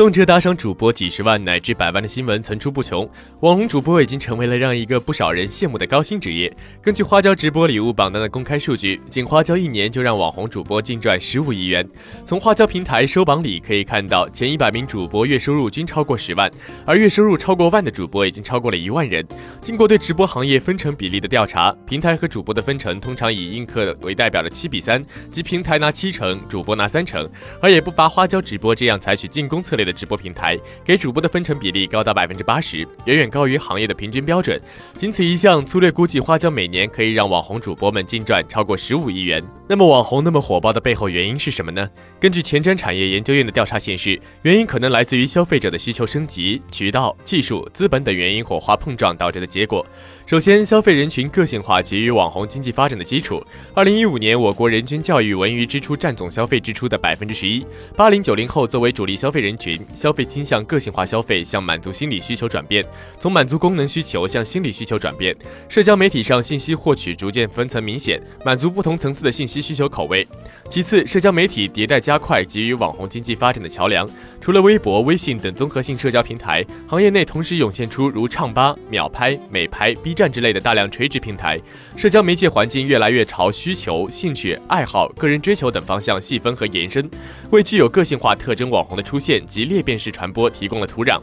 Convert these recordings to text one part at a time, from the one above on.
动辄打赏主播几十万乃至百万的新闻层出不穷，网红主播已经成为了让一个不少人羡慕的高薪职业。根据花椒直播礼物榜单的公开数据，仅花椒一年就让网红主播净赚十五亿元。从花椒平台收榜里可以看到，前一百名主播月收入均超过十万，而月收入超过万的主播已经超过了一万人。经过对直播行业分成比例的调查，平台和主播的分成通常以映客为代表的七比三，即平台拿七成，主播拿三成。而也不乏花椒直播这样采取进攻策略的。直播平台给主播的分成比例高达百分之八十，远远高于行业的平均标准。仅此一项，粗略估计，花椒每年可以让网红主播们净赚超过十五亿元。那么，网红那么火爆的背后原因是什么呢？根据前瞻产业研究院的调查显示，原因可能来自于消费者的需求升级、渠道、技术、资本等原因火花碰撞导致的结果。首先，消费人群个性化给予网红经济发展的基础。二零一五年，我国人均教育文娱支出占总消费支出的百分之十一。八零九零后作为主力消费人群。消费倾向个性化消费向满足心理需求转变，从满足功能需求向心理需求转变。社交媒体上信息获取逐渐分层明显，满足不同层次的信息需求口味。其次，社交媒体迭代加快，给予网红经济发展的桥梁。除了微博、微信等综合性社交平台，行业内同时涌现出如唱吧、秒拍、美拍、B 站之类的大量垂直平台。社交媒介环境越来越朝需求、兴趣、爱好、个人追求等方向细分和延伸，为具有个性化特征网红的出现及裂。变式传播提供了土壤。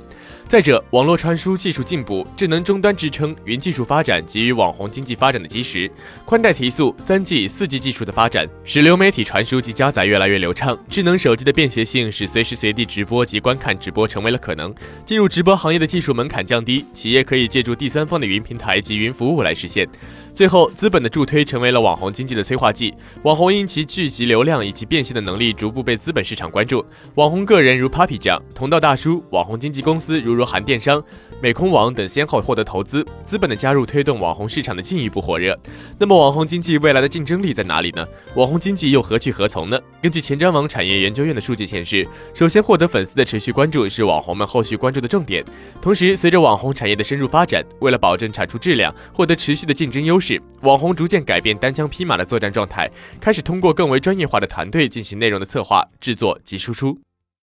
再者，网络传输技术进步，智能终端支撑，云技术发展给予网红经济发展的基石。宽带提速，三 G、四 G 技术的发发展，使流媒体传输及加载越来越流畅。智能手机的便携性，使随时随地直播及观看直播成为了可能。进入直播行业的技术门槛降低，企业可以借助第三方的云平台及云服务来实现。最后，资本的助推成为了网红经济的催化剂。网红因其聚集流量以及变现的能力，逐步被资本市场关注。网红个人如 Papi 酱。同道大叔、网红经纪公司如如含电商、美空网等先后获得投资，资本的加入推动网红市场的进一步火热。那么，网红经济未来的竞争力在哪里呢？网红经济又何去何从呢？根据前瞻网产业研究院的数据显示，首先获得粉丝的持续关注是网红们后续关注的重点。同时，随着网红产业的深入发展，为了保证产出质量，获得持续的竞争优势，网红逐渐改变单枪匹马的作战状态，开始通过更为专业化的团队进行内容的策划、制作及输出。